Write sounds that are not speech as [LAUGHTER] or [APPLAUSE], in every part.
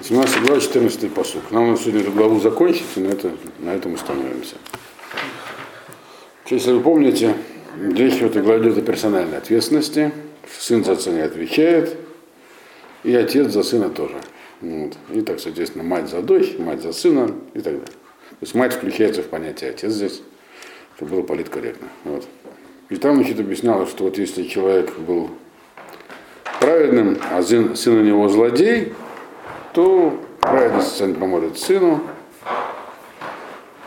17 глава, 14 посук. Нам надо сегодня эту главу закончить, и на, это, на этом остановимся. Если вы помните, речь в этой главе идет о персональной ответственности. Сын за не отвечает, и отец за сына тоже. Вот. И так, соответственно, мать за дочь, мать за сына и так далее. То есть мать включается в понятие отец здесь, чтобы было политкорректно. Вот. И там, значит, объяснялось, что вот если человек был праведным, а сын, сын у него злодей, то праведность сын поможет сыну.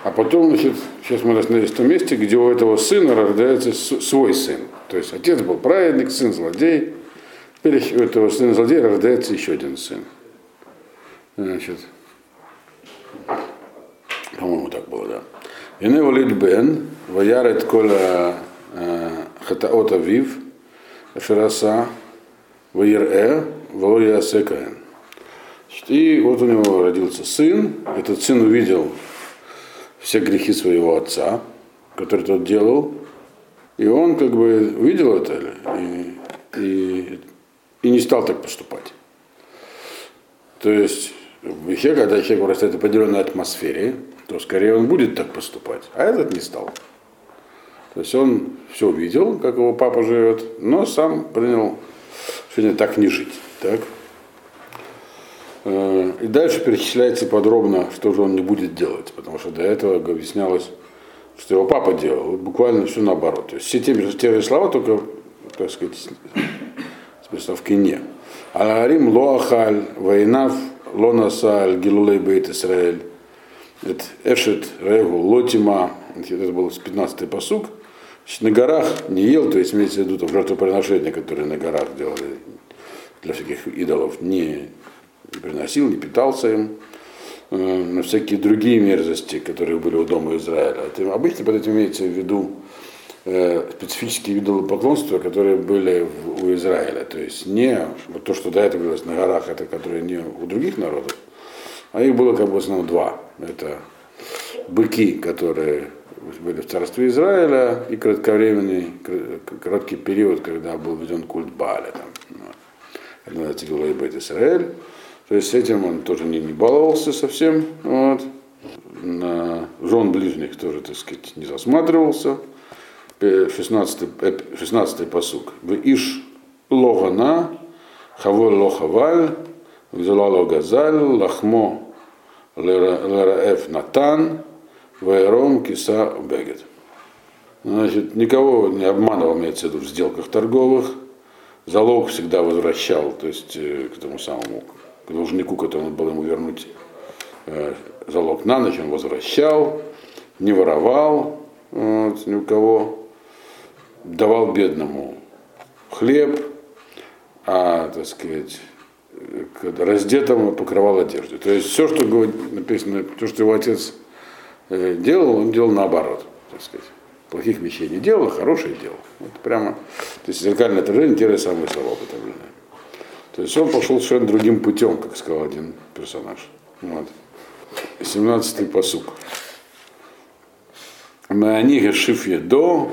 А потом, значит, сейчас мы остановились в том месте, где у этого сына рождается свой сын. То есть отец был праведник, сын злодей. Теперь у этого сына злодея рождается еще один сын. Значит, по-моему, так было, да. Ине валид бен, ваярет кола хатаот авив, шараса, ваир-э, валоясекаен. И вот у него родился сын. Этот сын увидел все грехи своего отца, который тот делал. И он как бы увидел это и, и, и не стал так поступать. То есть в грехе, когда человек вырастает в определенной атмосфере, то скорее он будет так поступать, а этот не стал. То есть он все увидел, как его папа живет, но сам принял решение так не жить. Так? Э, и дальше перечисляется подробно, что же он не будет делать, потому что до этого объяснялось, что его папа делал, буквально все наоборот. То есть все те, те же слова, только, так сказать, с приставкой «не». Аларим лоахаль, войнав, лонасаль, гилулей бейт Исраэль, эшет, регу, лотима, это был 15-й посуг, на горах не ел, то есть имеется в виду там жертвоприношения, которые на горах делали для всяких идолов, не приносил, не питался им, э, на всякие другие мерзости, которые были у дома Израиля. Это, обычно под этим имеется в виду э, специфические виды поклонства, которые были в, у Израиля. То есть не вот то, что до этого говорилось на горах, это которые не у других народов, а их было как бы в основном два. Это быки, которые были в царстве Израиля, и кратковременный, короткий период, когда был введен культ Бааля. Там, ну, это называется Гилайбет Израиль. То есть этим он тоже не, не баловался совсем. Вот. На жен ближних тоже, так сказать, не засматривался. 16-й, 16 посук. В Иш логана, хавой лохаваль, взялало газаль, лахмо лераэф натан, вайром киса бегет. Значит, никого не обманывал, имеется в виду, в сделках торговых. Залог всегда возвращал, то есть э, к тому самому к должнику, который был ему вернуть э, залог на ночь, он возвращал, не воровал вот, ни у кого, давал бедному хлеб, а, так сказать, раздетому покрывал одежду. То есть все, что написано, то, что его отец э, делал, он делал наоборот, так сказать. Плохих вещей не делал, а хорошие делал. Вот прямо, то есть зеркальное отражение, те же самые слова употребленные. То есть он пошел совершенно другим путем, как сказал один персонаж. Вот. 17-й посук. Маани гешиф едо,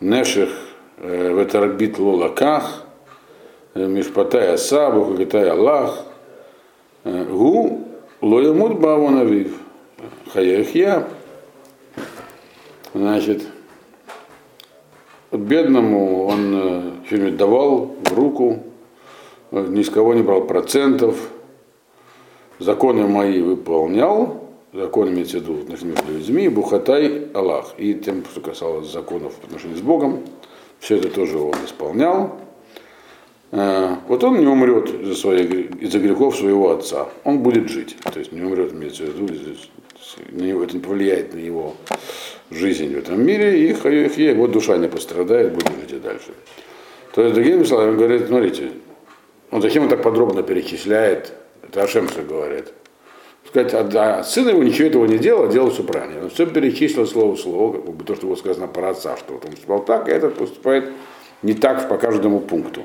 нешех э, ветарбит лолаках, э, мишпатай асабу, хагитай Аллах, э, гу лоямут бавон авив, хаяхья. Значит, бедному он что-нибудь давал в руку, ни с кого не брал процентов, законы мои выполнял, законы имеется в виду между людьми, бухатай Аллах. И тем, что касалось законов в отношении с Богом, все это тоже он исполнял. Э, вот он не умрет из-за, своих, из-за грехов своего отца. Он будет жить. То есть не умрет, имеется в виду, это не повлияет на его жизнь в этом мире, и его душа не пострадает, будет жить и дальше. То есть, другими словами, он говорит, смотрите, он зачем он так подробно перечисляет? Это Ашем все говорит. Сказать, а, да, сын его ничего этого не делал, делал все правильно. Он все перечислил слово в слово, как бы то, что было сказано про отца, что вот он поступал так, а этот поступает не так по каждому пункту.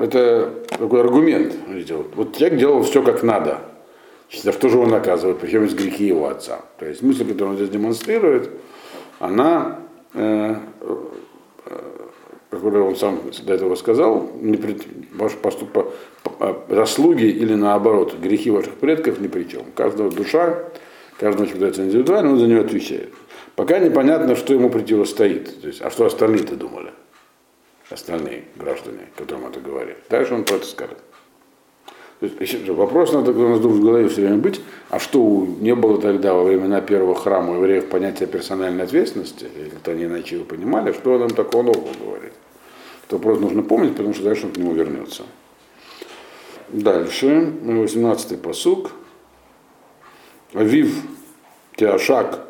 Это такой аргумент. Вот, человек делал все как надо. За что же он наказывает? Причем из грехи его отца. То есть мысль, которую он здесь демонстрирует, она э, которые он сам до этого сказал, не при, ваш поступ, заслуги или наоборот, грехи ваших предков ни при чем. Каждая душа, каждому человеку индивидуально, он за нее отвечает. Пока непонятно, что ему противостоит. То есть, а что остальные-то думали? Остальные граждане, которым это говорит. Дальше он про это скажет. То вопрос надо у нас в голове все время быть, а что не было тогда во времена первого храма евреев понятия персональной ответственности, или это они иначе его понимали, что нам такого нового говорит. Это просто нужно помнить, потому что дальше он к нему вернется. Дальше, 18-й посук. Авив Тиашак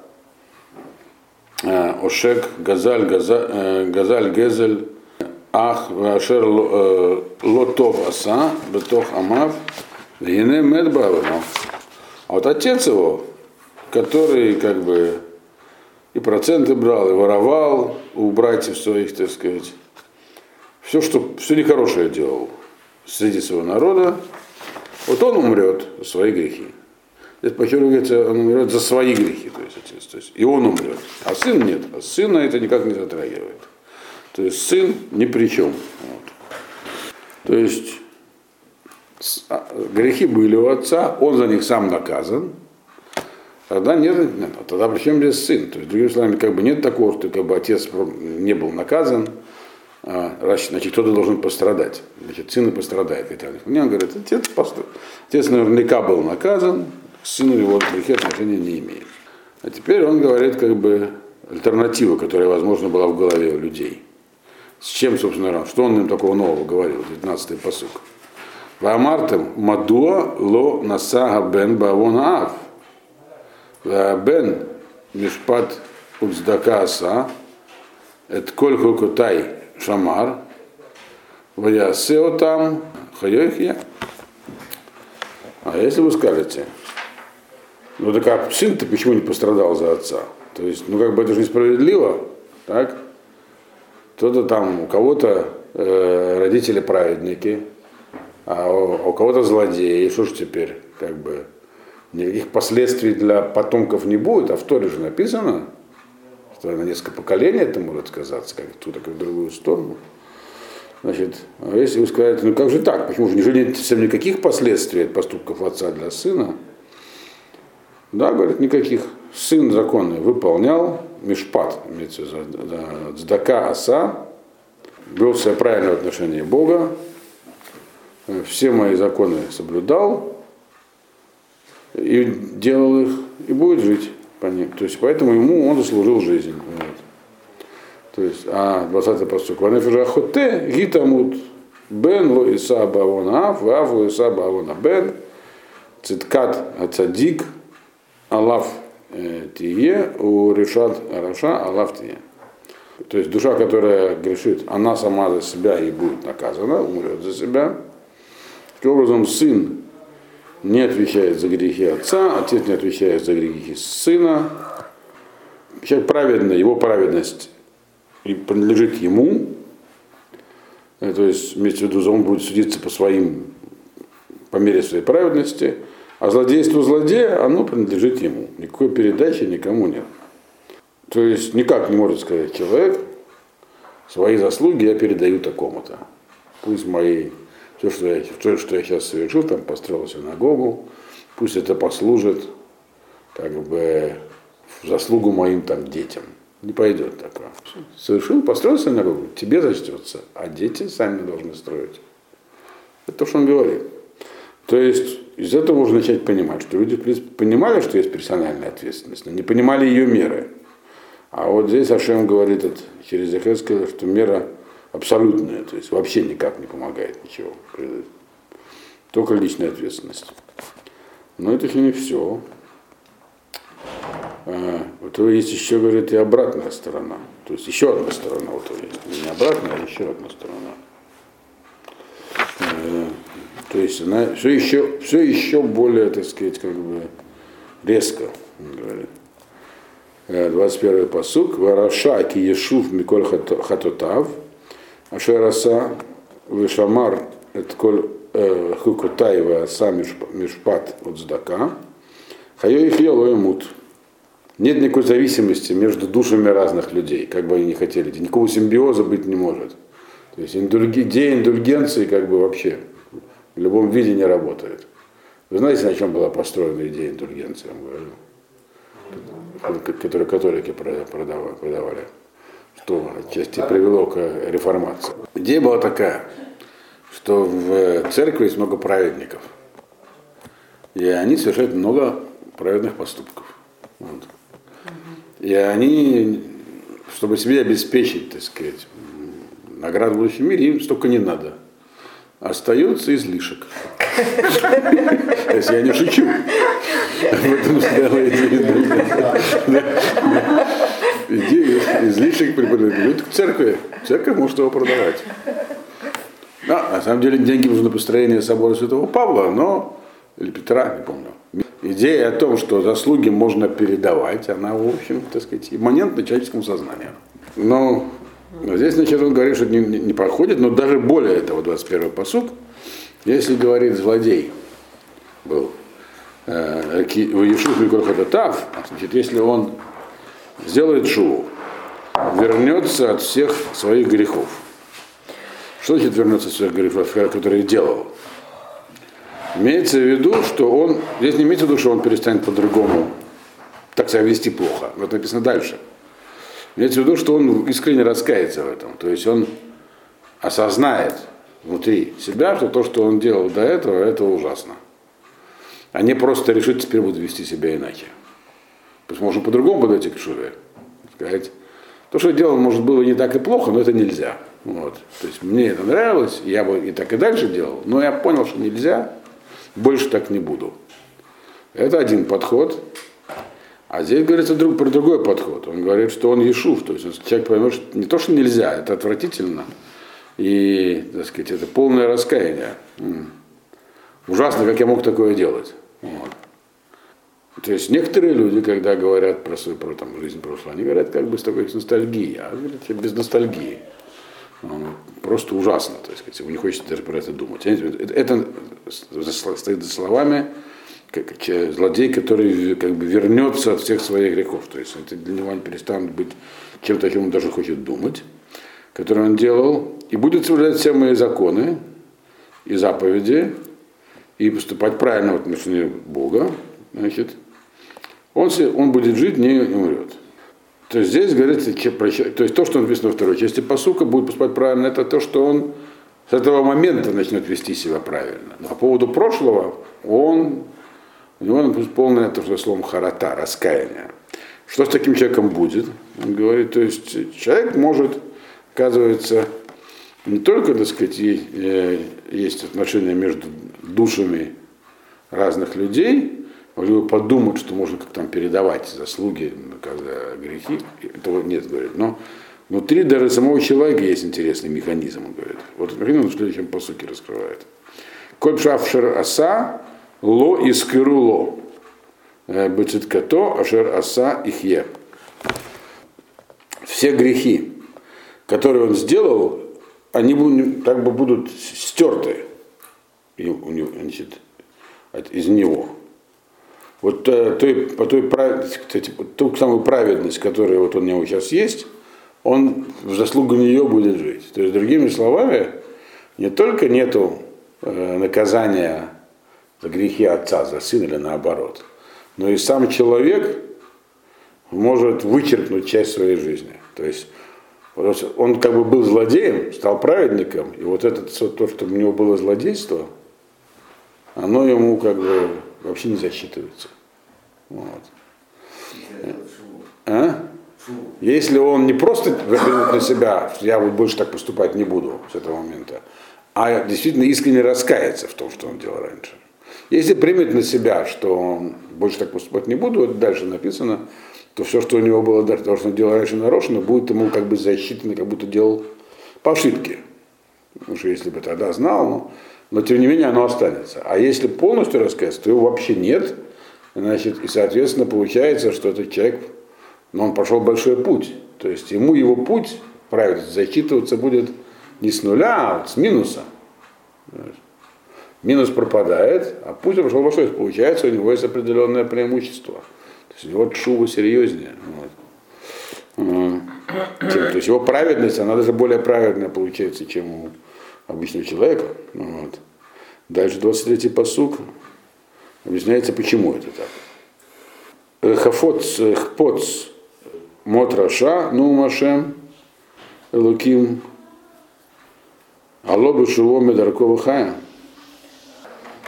э, Ошек Газаль э, Газаль Гезель Ах Вашер э, Лотов Аса Бетох Амав Гене Медбавано. А вот отец его, который как бы и проценты брал, и воровал у братьев своих, так сказать, все, что, все нехорошее делал среди своего народа, вот он умрет за свои грехи. Это по говорится, он умрет за свои грехи, то есть, отец, то есть и он умрет, а сын нет, а сына это никак не затрагивает. То есть сын ни при чем. Вот. То есть а, грехи были у отца, он за них сам наказан, тогда нет, нет тогда при чем здесь сын? То есть, другими словами, как бы нет такого, что как бы отец не был наказан, а, значит, кто-то должен пострадать. Значит, сын и пострадает. Мне он говорит, отец, отец наверняка был наказан, к сыну его грехи отношения не имеет. А теперь он говорит, как бы, альтернативу, которая, возможно, была в голове у людей. С чем, собственно, что он им такого нового говорил, 19-й посук. Ваамартем мадуа ло насага бен бавон ав. Бен мишпат уцдака аса. Это коль хукутай шамар. Ваясео там хайохия. А если вы скажете, ну так а сын-то почему не пострадал за отца? То есть, ну как бы это же несправедливо, так? Кто-то там, у кого-то э, родители праведники, а у, у кого-то злодеи. И что ж теперь, как бы, никаких последствий для потомков не будет, а в Торе же написано, что на несколько поколений это может сказаться, как в так и в другую сторону. Значит, а если вы скажете, ну как же так, почему же не нет совсем никаких последствий от поступков отца для сына? Да, говорит, никаких. Сын законный выполнял, Мишпат, имеется в виду, Цдака Аса, вел себя правильно в отношении Бога, все мои законы соблюдал и делал их, и будет жить по ним. То есть поэтому ему он заслужил жизнь. Вот. То есть, а 20-й поступ. Ванефежа хоте гитамут бен ло иса бавона ав, вав ло иса бавона бен, циткат ацадик, алав тие, у решат раша аллах тие. То есть душа, которая грешит, она сама за себя и будет наказана, умрет за себя. Таким образом, сын не отвечает за грехи отца, отец не отвечает за грехи сына. Человек праведный, его праведность принадлежит ему, э, то есть, имеется в виду, он будет судиться по своим, по мере своей праведности, а злодейство злодея, оно принадлежит ему. Никакой передачи никому нет. То есть никак не может сказать человек, свои заслуги я передаю такому-то. Пусть мои, все, что я, все, что я сейчас совершил, там построил синагогу, пусть это послужит как бы в заслугу моим там детям. Не пойдет такое. Совершил, построил синагогу, тебе зачтется, а дети сами должны строить. Это то, что он говорит. То есть из этого можно начать понимать, что люди, в принципе, понимали, что есть персональная ответственность, но не понимали ее меры. А вот здесь Ашем говорит это, через Захескеля, что мера абсолютная, то есть вообще никак не помогает ничего. Только личная ответственность. Но это еще не все. А, вот есть еще, говорит, и обратная сторона. То есть еще одна сторона. Вот не обратная, а еще одна сторона. Э, то есть она все еще, все еще более, так сказать, как бы резко говорит. 21 посук. Вараша ки ешув миколь хатотав. Ашераса вишамар это коль э, хукутаева сам мишпат от здака. Хайо их емут. Нет никакой зависимости между душами разных людей, как бы они ни хотели. Никакого симбиоза быть не может. То есть индульги, идея индульгенции как бы вообще в любом виде не работает. Вы знаете, на чем была построена идея индульгенции, я вам говорю? Которую католики продавали. продавали что отчасти привело к реформации. Идея была такая, что в церкви есть много праведников. И они совершают много праведных поступков. Вот. И они, чтобы себе обеспечить, так сказать, награду в будущем мире, им столько не надо. Остается излишек. То есть я не шучу. Идею излишек принадлежит к церкви. Церковь может его продавать. Да, на самом деле деньги нужны на построение собора Святого Павла, но, или Петра, не помню. Идея о том, что заслуги можно передавать, она, в общем, так сказать, имманентна человеческому сознанию. Но здесь, значит, он говорит, что не, не, не проходит, но даже более этого, 21 посуд, если говорит злодей был, э, Иешуф Микрохататав, значит, если он сделает шоу, вернется от всех своих грехов. Что значит вернуться от своих грехов, которые делал? Имеется в виду, что он, здесь не имеется в виду, что он перестанет по-другому так себя вести плохо. Вот написано дальше. Имеется в виду, что он искренне раскается в этом. То есть он осознает внутри себя, что то, что он делал до этого, это ужасно. А не просто решить, теперь буду вести себя иначе. То есть можно по-другому подойти к Шуве. Сказать, то, что я делал, может, было не так и плохо, но это нельзя. Вот. То есть мне это нравилось, я бы и так и дальше делал, но я понял, что нельзя, больше так не буду. Это один подход. А здесь говорится друг, про другой подход. Он говорит, что он Ешув, то есть человек поймет, что не то, что нельзя, это отвратительно. И, так сказать, это полное раскаяние. Ужасно, как я мог такое делать. Вот. То есть некоторые люди, когда говорят про свою про, там, жизнь прошлого, они говорят как бы с такой ностальгией, а говорят без ностальгии. Ну, просто ужасно, то есть, вы не хочете даже про это думать. Это стоит за словами как, злодей, который как бы вернется от всех своих грехов. То есть это для него не перестанет быть чем-то, о чем он даже хочет думать, который он делал, и будет соблюдать все мои законы и заповеди, и поступать правильно в отношении Бога, значит, он, он будет жить, не умрет. То есть здесь говорится, то есть то, что написано во второй части посука, будет поступать правильно, это то, что он с этого момента начнет вести себя правильно. Но по поводу прошлого, он, у него полное это словом харата, раскаяние. Что с таким человеком будет? Он говорит, то есть человек может, оказывается, не только, так сказать, э, есть отношения между душами разных людей, либо подумать, что можно как там передавать заслуги, когда грехи, этого нет, говорит. Но внутри даже самого человека есть интересный механизм, он говорит. Вот механизм в следующем посуке раскрывает. Коль шафшер аса, ло искируло. Э, Бециткато, ашер аса ихе. Все грехи, которые он сделал, они как бы будут стерты значит, из него вот э, той, по той, кстати, ту самую праведность, которая вот у него сейчас есть, он в заслугу нее будет жить. То есть, другими словами, не только нету э, наказания за грехи отца, за сына или наоборот, но и сам человек может вычеркнуть часть своей жизни. То есть он как бы был злодеем, стал праведником, и вот это то, что у него было злодейство, оно ему как бы вообще не засчитывается. Вот. А? Если он не просто возьмет на себя, что я больше так поступать не буду с этого момента, а действительно искренне раскается в том, что он делал раньше. Если примет на себя, что он больше так поступать не буду, это дальше написано, то все, что у него было дальше, того, что он делал раньше нарочно, будет ему как бы засчитано, как будто делал по ошибке. Потому что если бы тогда знал, но но тем не менее оно останется. А если полностью раскаяться, то его вообще нет, значит, и соответственно получается, что этот человек, ну, он прошел большой путь. То есть ему его путь, правильно, зачитываться будет не с нуля, а с минуса. Минус пропадает, а путь прошел большой. Получается, у него есть определенное преимущество. То есть у него шува серьезнее. Вот. Чем, то есть его праведность, она даже более праведная получается, чем у обычного человека. Вот. Дальше 23-й посук объясняется, почему это так. Хафоц, хпоц, мотраша, ну машем, луким, алло бешево медаркова хая.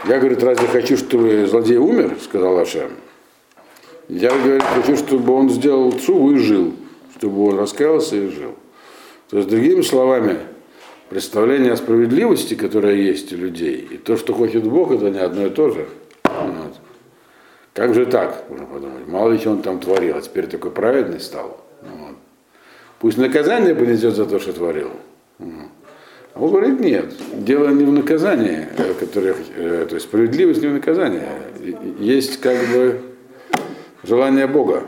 Я, говорит, разве хочу, чтобы злодей умер, сказал Ашем. Я, говорит, хочу, чтобы он сделал цуву и жил, чтобы он раскаялся и жил. То есть, другими словами, представление о справедливости, которое есть у людей, и то, что хочет Бог, это не одно и то же. Вот. Как же так, можно подумать. Мало ли что он там творил, а теперь такой праведный стал. Вот. Пусть наказание понесет за то, что творил. А он говорит, нет, дело не в наказании, э, которое, э, то есть справедливость не в наказании. Есть как бы желание Бога.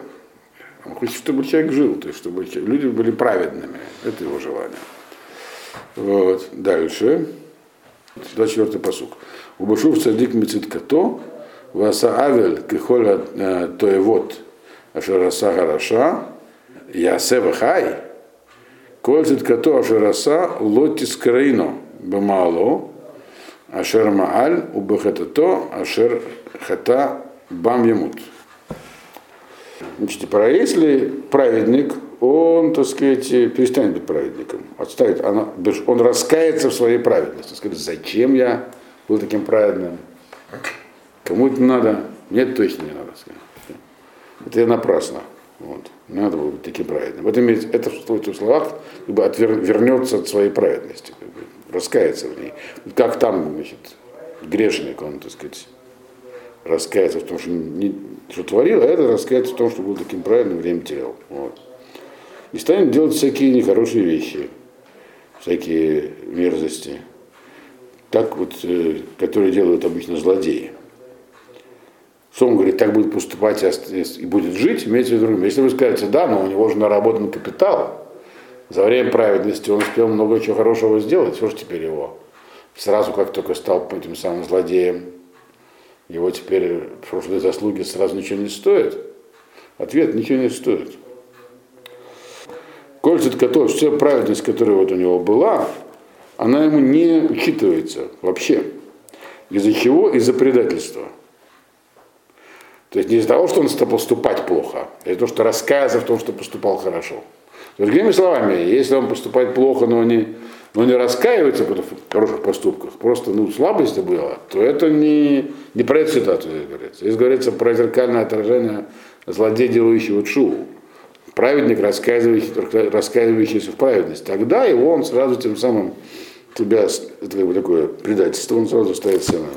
Он хочет, чтобы человек жил, то есть чтобы люди были праведными. Это его желание. Вот. Дальше. 24 посук. Убашув цадик мецит-като, васа авель кихоля э, тоевот ашараса гараша, ясе хай, коль цит-като ашараса лотис краино бамало, ашер мааль убахатато ашер хата бам ямут. Значит, про если праведник он, так сказать, перестанет быть праведником, отставит, он раскается в своей праведности, скажет, зачем я был таким праведным, кому это надо, мне точно не надо. Сказать. Это я напрасно. Вот. Надо было быть таким праведным. В этом это в этих словах как бы отвер, вернется от своей праведности, как бы, раскается в ней. Как там, значит, грешник, он, так сказать, раскается в том, что, не, что творил, а это раскается в том, что был таким праведным, время терял. Вот и станет делать всякие нехорошие вещи, всякие мерзости, так вот, э, которые делают обычно злодеи. Что он говорит, так будет поступать и будет жить, имеется в виду, если вы скажете, да, но у него же наработан капитал, за время праведности он успел много чего хорошего сделать, что ж теперь его? Сразу, как только стал этим самым злодеем, его теперь прошлые заслуги сразу ничего не стоят? Ответ, ничего не стоит. Кольцет, который, вся праведность, которая вот у него была, она ему не учитывается вообще. Из-за чего? Из-за предательства. То есть не из-за того, что он стал поступать плохо, а из-за того, что раскаялся в том, что поступал хорошо. Другими словами, если он поступает плохо, но не, но не раскаивается в хороших поступках, просто ну, слабость была, то это не, не про эту ситуацию здесь говорится. Здесь говорится про зеркальное отражение злодея, делающего шоу праведник, рассказывающий, рассказывающийся в праведность, тогда его он сразу тем самым тебя, это как бы такое предательство, он сразу ставит на,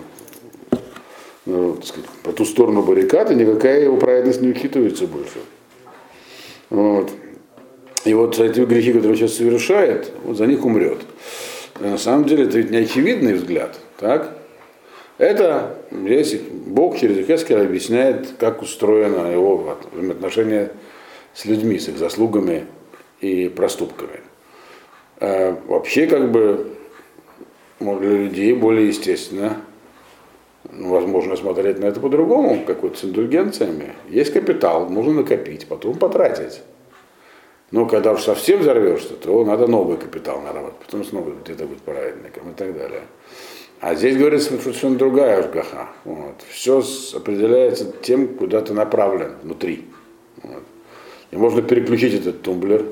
так сказать, по ту сторону баррикады, никакая его праведность не учитывается больше. Вот. И вот эти грехи, которые он сейчас совершает, вот за них умрет. Но на самом деле это ведь не очевидный взгляд, так? Это здесь Бог через Ихескеля объясняет, как устроено его отношение с людьми, с их заслугами и проступками. А вообще, как бы, для людей более естественно, ну, возможно, смотреть на это по-другому, как вот с индульгенциями. Есть капитал, нужно накопить, потом потратить. Но когда уж совсем взорвешься, то надо новый капитал наработать, потом снова где-то быть праведником и так далее. А здесь говорится совершенно другая ЖГХ. Вот. Все определяется тем, куда ты направлен внутри. Вот. И можно переключить этот тумблер,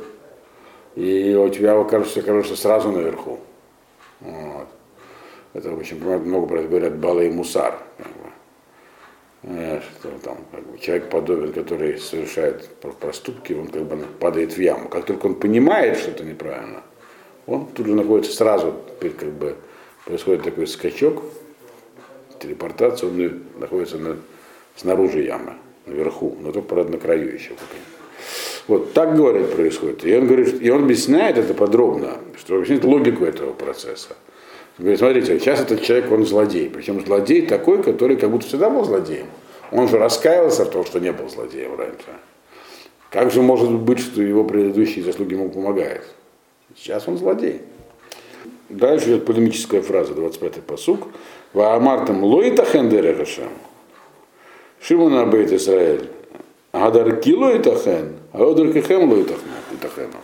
и у тебя окажется, окажется сразу наверху. Вот. Это очень много про это говорят Бала и Мусар. Что там, как бы, человек подобен, который совершает проступки, он как бы падает в яму. Как только он понимает, что это неправильно, он тут же находится сразу, как бы происходит такой скачок, телепортация, он находится на, снаружи ямы, наверху, но только, правда, на краю еще. Вот так говорит происходит. И он говорит, и он объясняет это подробно, что объясняет логику этого процесса. Говорит, смотрите, сейчас этот человек, он злодей. Причем злодей такой, который как будто всегда был злодеем. Он же раскаялся в том, что не был злодеем раньше. Как же может быть, что его предыдущие заслуги ему помогают? Сейчас он злодей. Дальше идет полемическая фраза, 25-й посук. Ваамартам лоита хендерехашем. Шимона бейт Исраэль. Гадар кило итахен, а одар кехем ло итахену.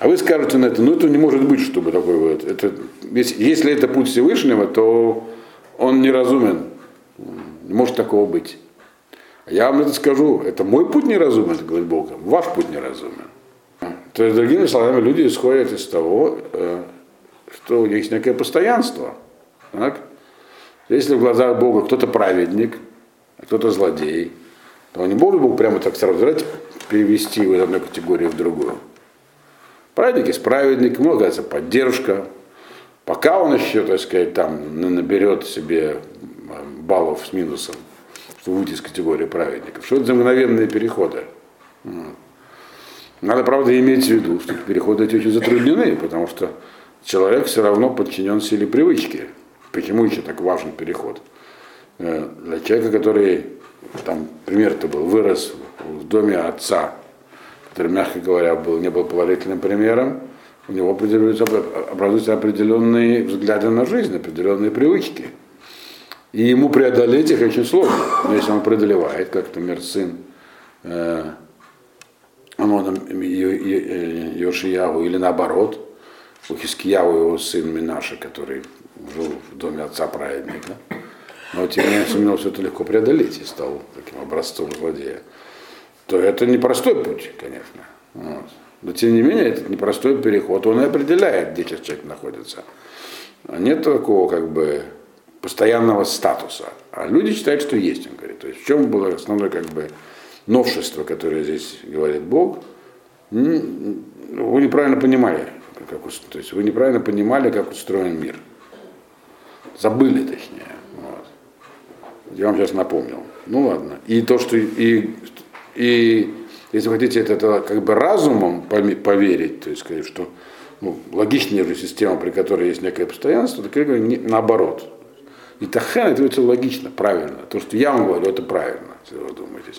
А вы скажете на это, ну это не может быть, чтобы такой вот. Это, если, если это путь Всевышнего, то он неразумен. Не может такого быть. Я вам это скажу, это мой путь неразумен, говорит Бог, ваш путь неразумен. То есть, другими словами, люди исходят из того, э, что есть некое постоянство. Так? Если в глазах Бога кто-то праведник, а кто-то злодей, то не может Бог прямо так сразу давайте перевести из одной категории в другую. Праведник есть праведник, ему называется поддержка. Пока он еще, так сказать, там наберет себе баллов с минусом, чтобы выйти из категории праведников. Что это за мгновенные переходы? Надо, правда, иметь в виду, что переходы эти очень затруднены, потому что человек все равно подчинен силе привычки. Почему еще так важен переход? Э, для человека, который, там, пример-то был, вырос в доме отца, который, мягко говоря, был, не был положительным примером, у него образуются определенные взгляды на жизнь, определенные привычки. И ему преодолеть их очень сложно. Но если он преодолевает, как, например, сын э, Амоном Йошияву, или наоборот, у Хискияву его сын Минаша, который жил в доме отца праведника. Но тем не менее все это легко преодолеть и стал таким образцом злодея. То это непростой путь, конечно. Вот. Но тем не менее, это непростой переход. Он и определяет, где сейчас человек находится. А нет такого как бы постоянного статуса. А люди считают, что есть, он говорит. То есть в чем было основное как бы новшество, которое здесь говорит Бог, вы неправильно понимали, как, то есть вы неправильно понимали, как устроен мир. Забыли, точнее. Вот. Я вам сейчас напомнил. Ну ладно. И то, что и, и если вы хотите это, это как бы разумом поверить, то есть сказать, что ну, логичнее же система, при которой есть некое постоянство, так я говорю, не, наоборот. И тахен это, это логично, правильно. То, что я вам говорю, это правильно, если вы думаете.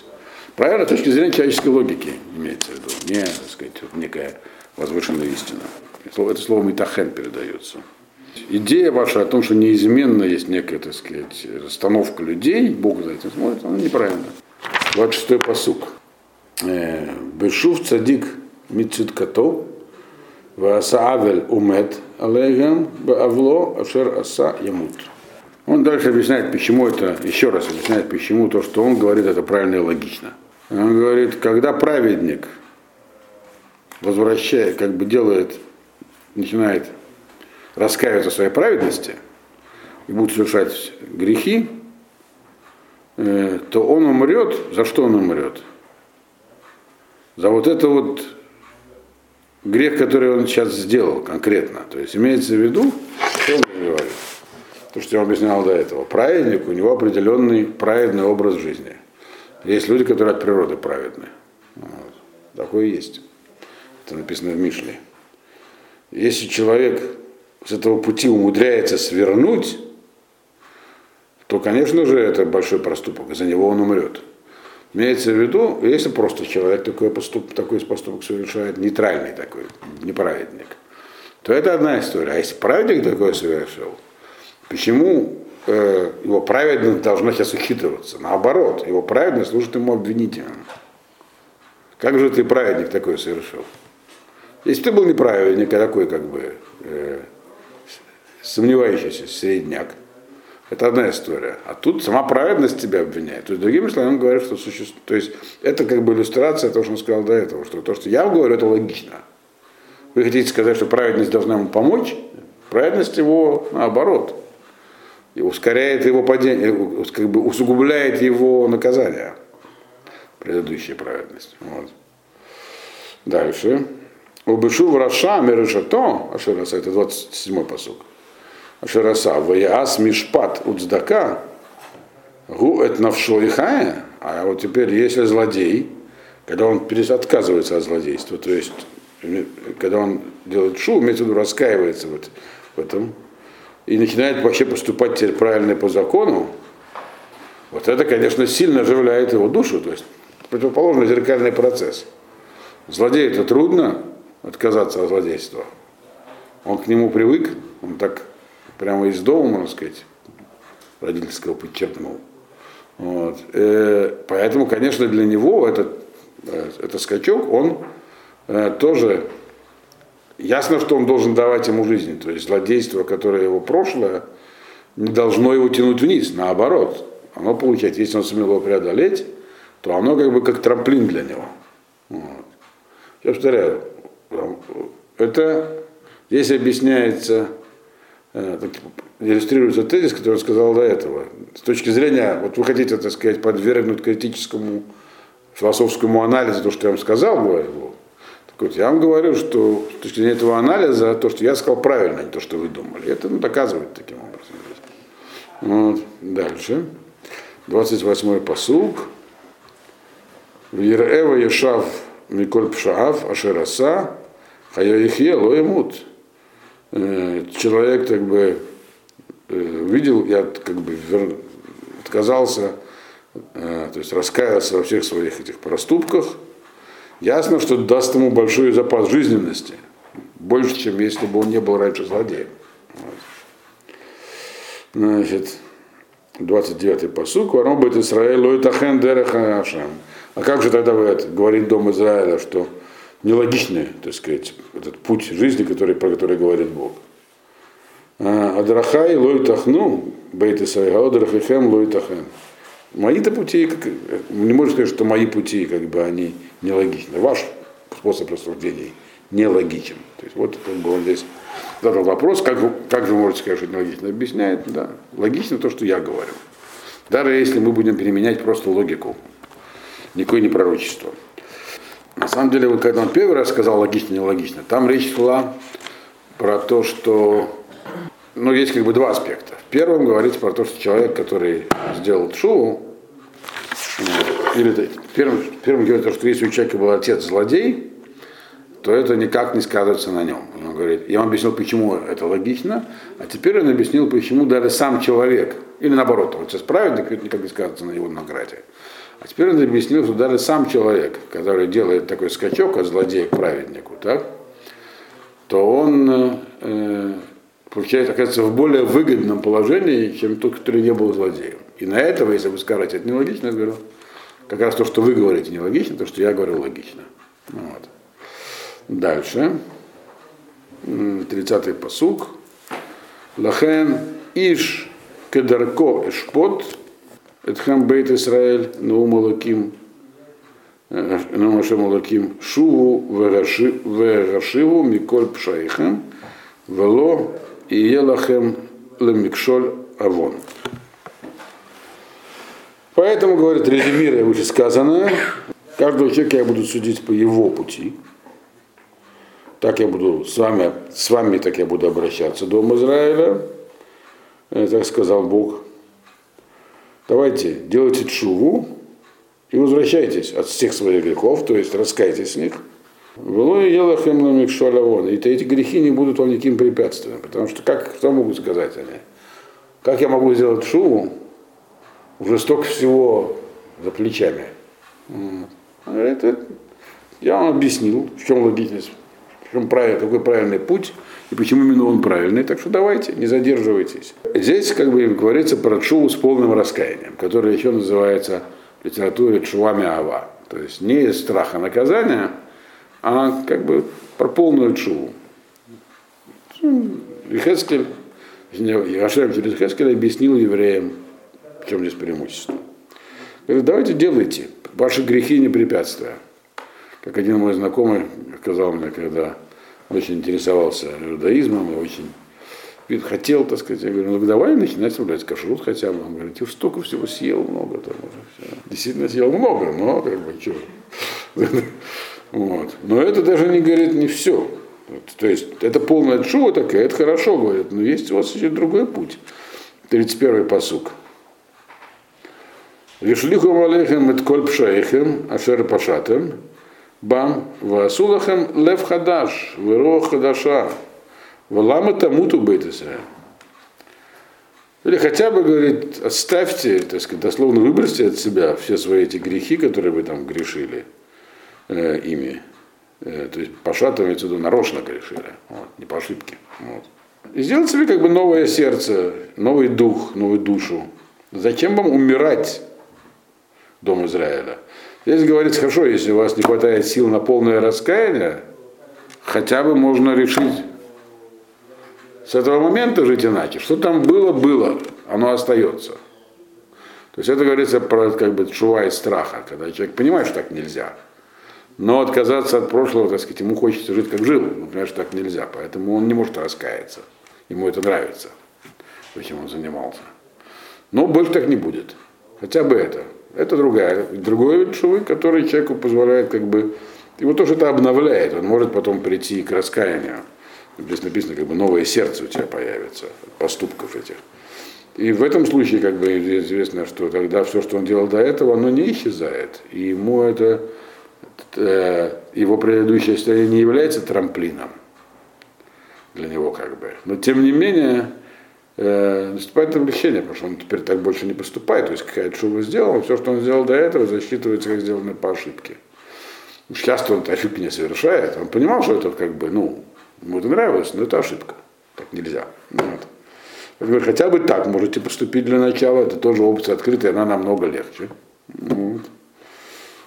Правильно с точки зрения человеческой логики имеется в виду, не, так сказать, некая возвышенная истина. Это слово метахен передается. Идея ваша о том, что неизменно есть некая, так сказать, расстановка людей, Бог за этим смотрит, она неправильна. 26-й посук. Э, Бешув цадик мицуткато, Ваасаавель умет алейгам, Авло ашер аса ямут. Он дальше объясняет, почему это, еще раз объясняет, почему то, что он говорит, это правильно и логично. Он говорит, когда праведник возвращает, как бы делает, начинает раскаиваться в своей праведности и будет совершать грехи, то он умрет. За что он умрет? За вот это вот грех, который он сейчас сделал конкретно. То есть имеется в виду, что он говорит? То, что я объяснял до этого. Праведник, у него определенный праведный образ жизни. Есть люди, которые от природы праведны. Вот. Такое есть. Это написано в Мишле. Если человек с этого пути умудряется свернуть, то, конечно же, это большой проступок, и за него он умрет. Имеется в виду, если просто человек такой, поступ, такой поступок совершает, нейтральный такой, неправедник, то это одна история. А если праведник такой совершил, почему э, его праведность должна сейчас ухитриваться? Наоборот, его праведность служит ему обвинителем. Как же ты праведник такой совершил? Если ты был неправедник, а такой как бы э, сомневающийся средняк, это одна история. А тут сама праведность тебя обвиняет. То есть, другими словами, он говорит, что существует. То есть, это как бы иллюстрация того, что он сказал до этого, что то, что я говорю, это логично. Вы хотите сказать, что праведность должна ему помочь? Праведность его наоборот. И ускоряет его падение, как бы усугубляет его наказание. Предыдущая праведность. Вот. Дальше. Убышу в Раша Мерешато, Ашераса, это 27-й посуг. Ашераса, Ваяас Мишпат Уцдака, Гу эт навшо ихая, а вот теперь если злодей, когда он отказывается от злодейства, то есть когда он делает шу, имеется в виду раскаивается вот в этом, и начинает вообще поступать теперь правильно по закону, вот это, конечно, сильно оживляет его душу, то есть противоположный зеркальный процесс. Злодею это трудно, отказаться от злодейства. Он к нему привык, он так прямо из дома, можно сказать, родительского подчеркнул. Вот. Э, поэтому, конечно, для него этот, э, этот скачок, он э, тоже ясно, что он должен давать ему жизнь. То есть злодейство, которое его прошлое, не должно его тянуть вниз, наоборот. Оно получает, если он сумел его преодолеть, то оно как бы как трамплин для него. Вот. Я повторяю, это здесь объясняется, иллюстрируется тезис, который я сказал до этого. С точки зрения, вот вы хотите, так сказать, подвергнуть критическому философскому анализу то, что я вам сказал, говорю, так вот, я вам говорю, что с точки зрения этого анализа, то, что я сказал правильно, а не то, что вы думали. Это ну, доказывает таким образом. Вот. Дальше. 28-й посуг. Вирева Ешав Миколь Пшаав Ашераса Хайоихе Лоемут. Э, человек как бы э, видел, я как бы отказался, э, то есть раскаялся во всех своих этих проступках, ясно, что даст ему большой запас жизненности, больше, чем если бы он не был раньше злодеем. Значит, 29-й посук, Варом будет Израиль, лойтахен дереха Ашем. А как же тогда говорит, говорит Дом Израиля, что нелогичный, так сказать, этот путь жизни, который, про который говорит Бог. А, Адрахай лойтахну, бейт Исраиль, адрахихем лойтахен. Мои-то пути, как, не можно сказать, что мои пути, как бы, они нелогичны. Ваш способ рассуждений нелогичен. То есть вот как бы он здесь задал вопрос, как, как же можете сказать, что это нелогично? Объясняет, да, логично то, что я говорю. Даже если мы будем применять просто логику, никакое не пророчество. На самом деле, вот когда он первый раз сказал логично, нелогично, там речь шла про то, что ну, есть как бы два аспекта. В первом говорится про то, что человек, который сделал шоу, или первым, первым говорит, что если у человека был отец злодей, то это никак не сказывается на нем. Он говорит, я вам объяснил, почему это логично, а теперь он объяснил, почему даже сам человек, или наоборот, он сейчас праведник, это никак не сказывается на его награде. А теперь он объяснил, что даже сам человек, который делает такой скачок от злодея к праведнику, так, то он э, получается, оказывается, в более выгодном положении, чем тот, который не был злодеем. И на этого, если вы скажете, это нелогично, я говорю, как раз то, что вы говорите, нелогично, то, что я говорю, логично. Вот. Дальше. 30-й посуг. Лахен иш кедарко эшпот Эдхам бейт Исраэль Наума Лаким Наумашем Лаким Шуву Вегашиву Миколь Пшайхем Вело и Елахем Лемикшоль Авон. Поэтому, говорит, резюмируя вышесказанное, каждого человека я буду судить по его пути. Так я буду с вами, с вами так я буду обращаться, дом Израиля. Так сказал Бог. Давайте, делайте чуву и возвращайтесь от всех своих грехов, то есть раскайтесь с них. Велой елахем ламикшуалавон. И эти грехи не будут вам никаким препятствием. Потому что как, что могут сказать они? Как я могу сделать шуву? Уже столько всего за плечами. Это, я вам объяснил, в чем логичность, чем правиль, какой правильный путь и почему именно он правильный. Так что давайте, не задерживайтесь. Здесь как бы говорится про чуву с полным раскаянием, которое еще называется в литературе чувами ава. То есть не из страха наказания, а как бы про полную чуву. Хескель, Ашем через Хескель объяснил евреям, в чем здесь преимущество. Говорит, давайте делайте, ваши грехи не препятствия. Как один мой знакомый сказал мне, когда очень интересовался иудаизмом и очень хотел, так сказать, я говорю, ну давай начинать соблюдать кашрут хотя бы. Он говорит, ты столько всего съел много там уже. Все. Действительно съел много, но как бы что. [LAUGHS] Вот. Но это даже не говорит не все. То есть это полная шува такая, это хорошо, говорит, но есть у вас еще другой путь. 31-й посук. Вишлиху алейхем et коль пшаихем, ашер пашатем, бам, васулахем лев хадаш, веро хадаша, валама тамуту бейт Или хотя бы, говорит, оставьте, так сказать, дословно выбросьте от себя все свои эти грехи, которые вы там грешили э, ими. Э, то есть в виду нарочно грешили, вот, не по ошибке. Вот. И сделать себе как бы новое сердце, новый дух, новую душу. Зачем вам умирать, дом Израиля? Здесь говорится, хорошо, если у вас не хватает сил на полное раскаяние, хотя бы можно решить с этого момента жить иначе. Что там было, было, оно остается. То есть это говорится про как бы чува из страха, когда человек понимает, что так нельзя. Но отказаться от прошлого, так сказать, ему хочется жить как жил, но понимает, что так нельзя, поэтому он не может раскаяться. Ему это нравится, чем он занимался. Но больше так не будет. Хотя бы это. Это другая, другой вид шувы, который человеку позволяет как бы, его тоже это обновляет, он может потом прийти к раскаянию. Здесь написано, как бы новое сердце у тебя появится, поступков этих. И в этом случае, как бы известно, что тогда все, что он делал до этого, оно не исчезает. И ему это, э, его предыдущее состояние не является трамплином для него, как бы. Но тем не менее, э, наступает облегчение, потому что он теперь так больше не поступает. То есть какая-то шуба сделал, все, что он сделал до этого, засчитывается как сделанное по ошибке. Часто он ошибки не совершает. Он понимал, что это как бы, ну, ему это нравилось, но это ошибка. Так нельзя. Вот. Говорю, хотя бы так можете поступить для начала, это тоже опция открытая, она намного легче. Вот.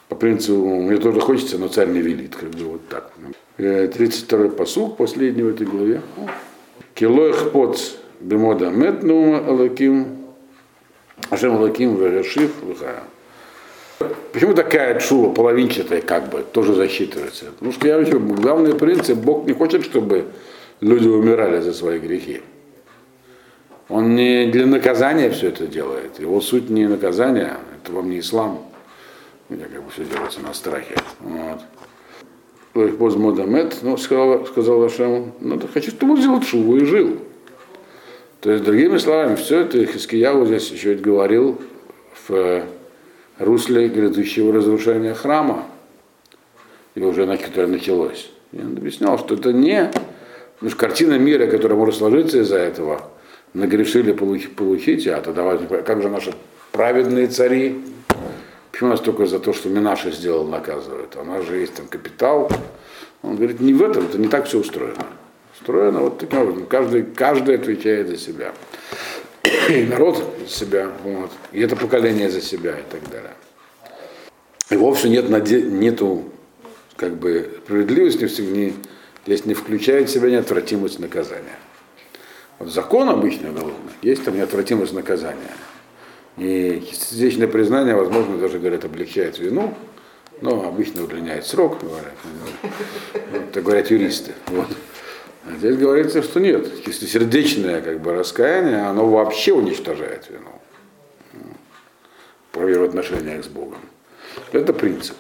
По принципу, мне тоже хочется, но царь не велит, как бы вот так. 32-й посуг, последний в этой главе. Килоих поц бемода метнума алаким, ашем алаким вегашив вихая. Почему такая чува половинчатая, как бы, тоже засчитывается? Потому что я говорю, главный принцип, Бог не хочет, чтобы люди умирали за свои грехи. Он не для наказания все это делает. Его суть не наказание, это вам не ислам, где как бы все делается на страхе. Вот. Поз Модамет, ну, сказал, сказал Ашем, ну, хочу, чтобы он сделал шуву и жил. То есть, другими словами, все это Хискияу здесь еще говорил в русле грядущего разрушения храма, и уже на которое началось. И он объяснял, что это не ну, картина мира, которая может сложиться из-за этого, нагрешили получить, а то давайте, как же наши праведные цари, почему нас только за то, что Минаша сделал, наказывают? У нас же есть там капитал. Он говорит, не в этом, это не так все устроено. Устроено вот таким образом. Каждый, каждый отвечает за себя. И народ за себя, вот. и это поколение за себя и так далее. И вовсе нет, нету как бы справедливости, не, если не включает в себя неотвратимость наказания. Вот закон обычный уголовный, есть там неотвратимость наказания. И частичное признание, возможно, даже, говорят, облегчает вину, но обычно удлиняет срок, говорят. Это говорят юристы. Вот. А здесь говорится, что нет. Если сердечное как бы, раскаяние, оно вообще уничтожает вину. По отношениях с Богом. Это принцип.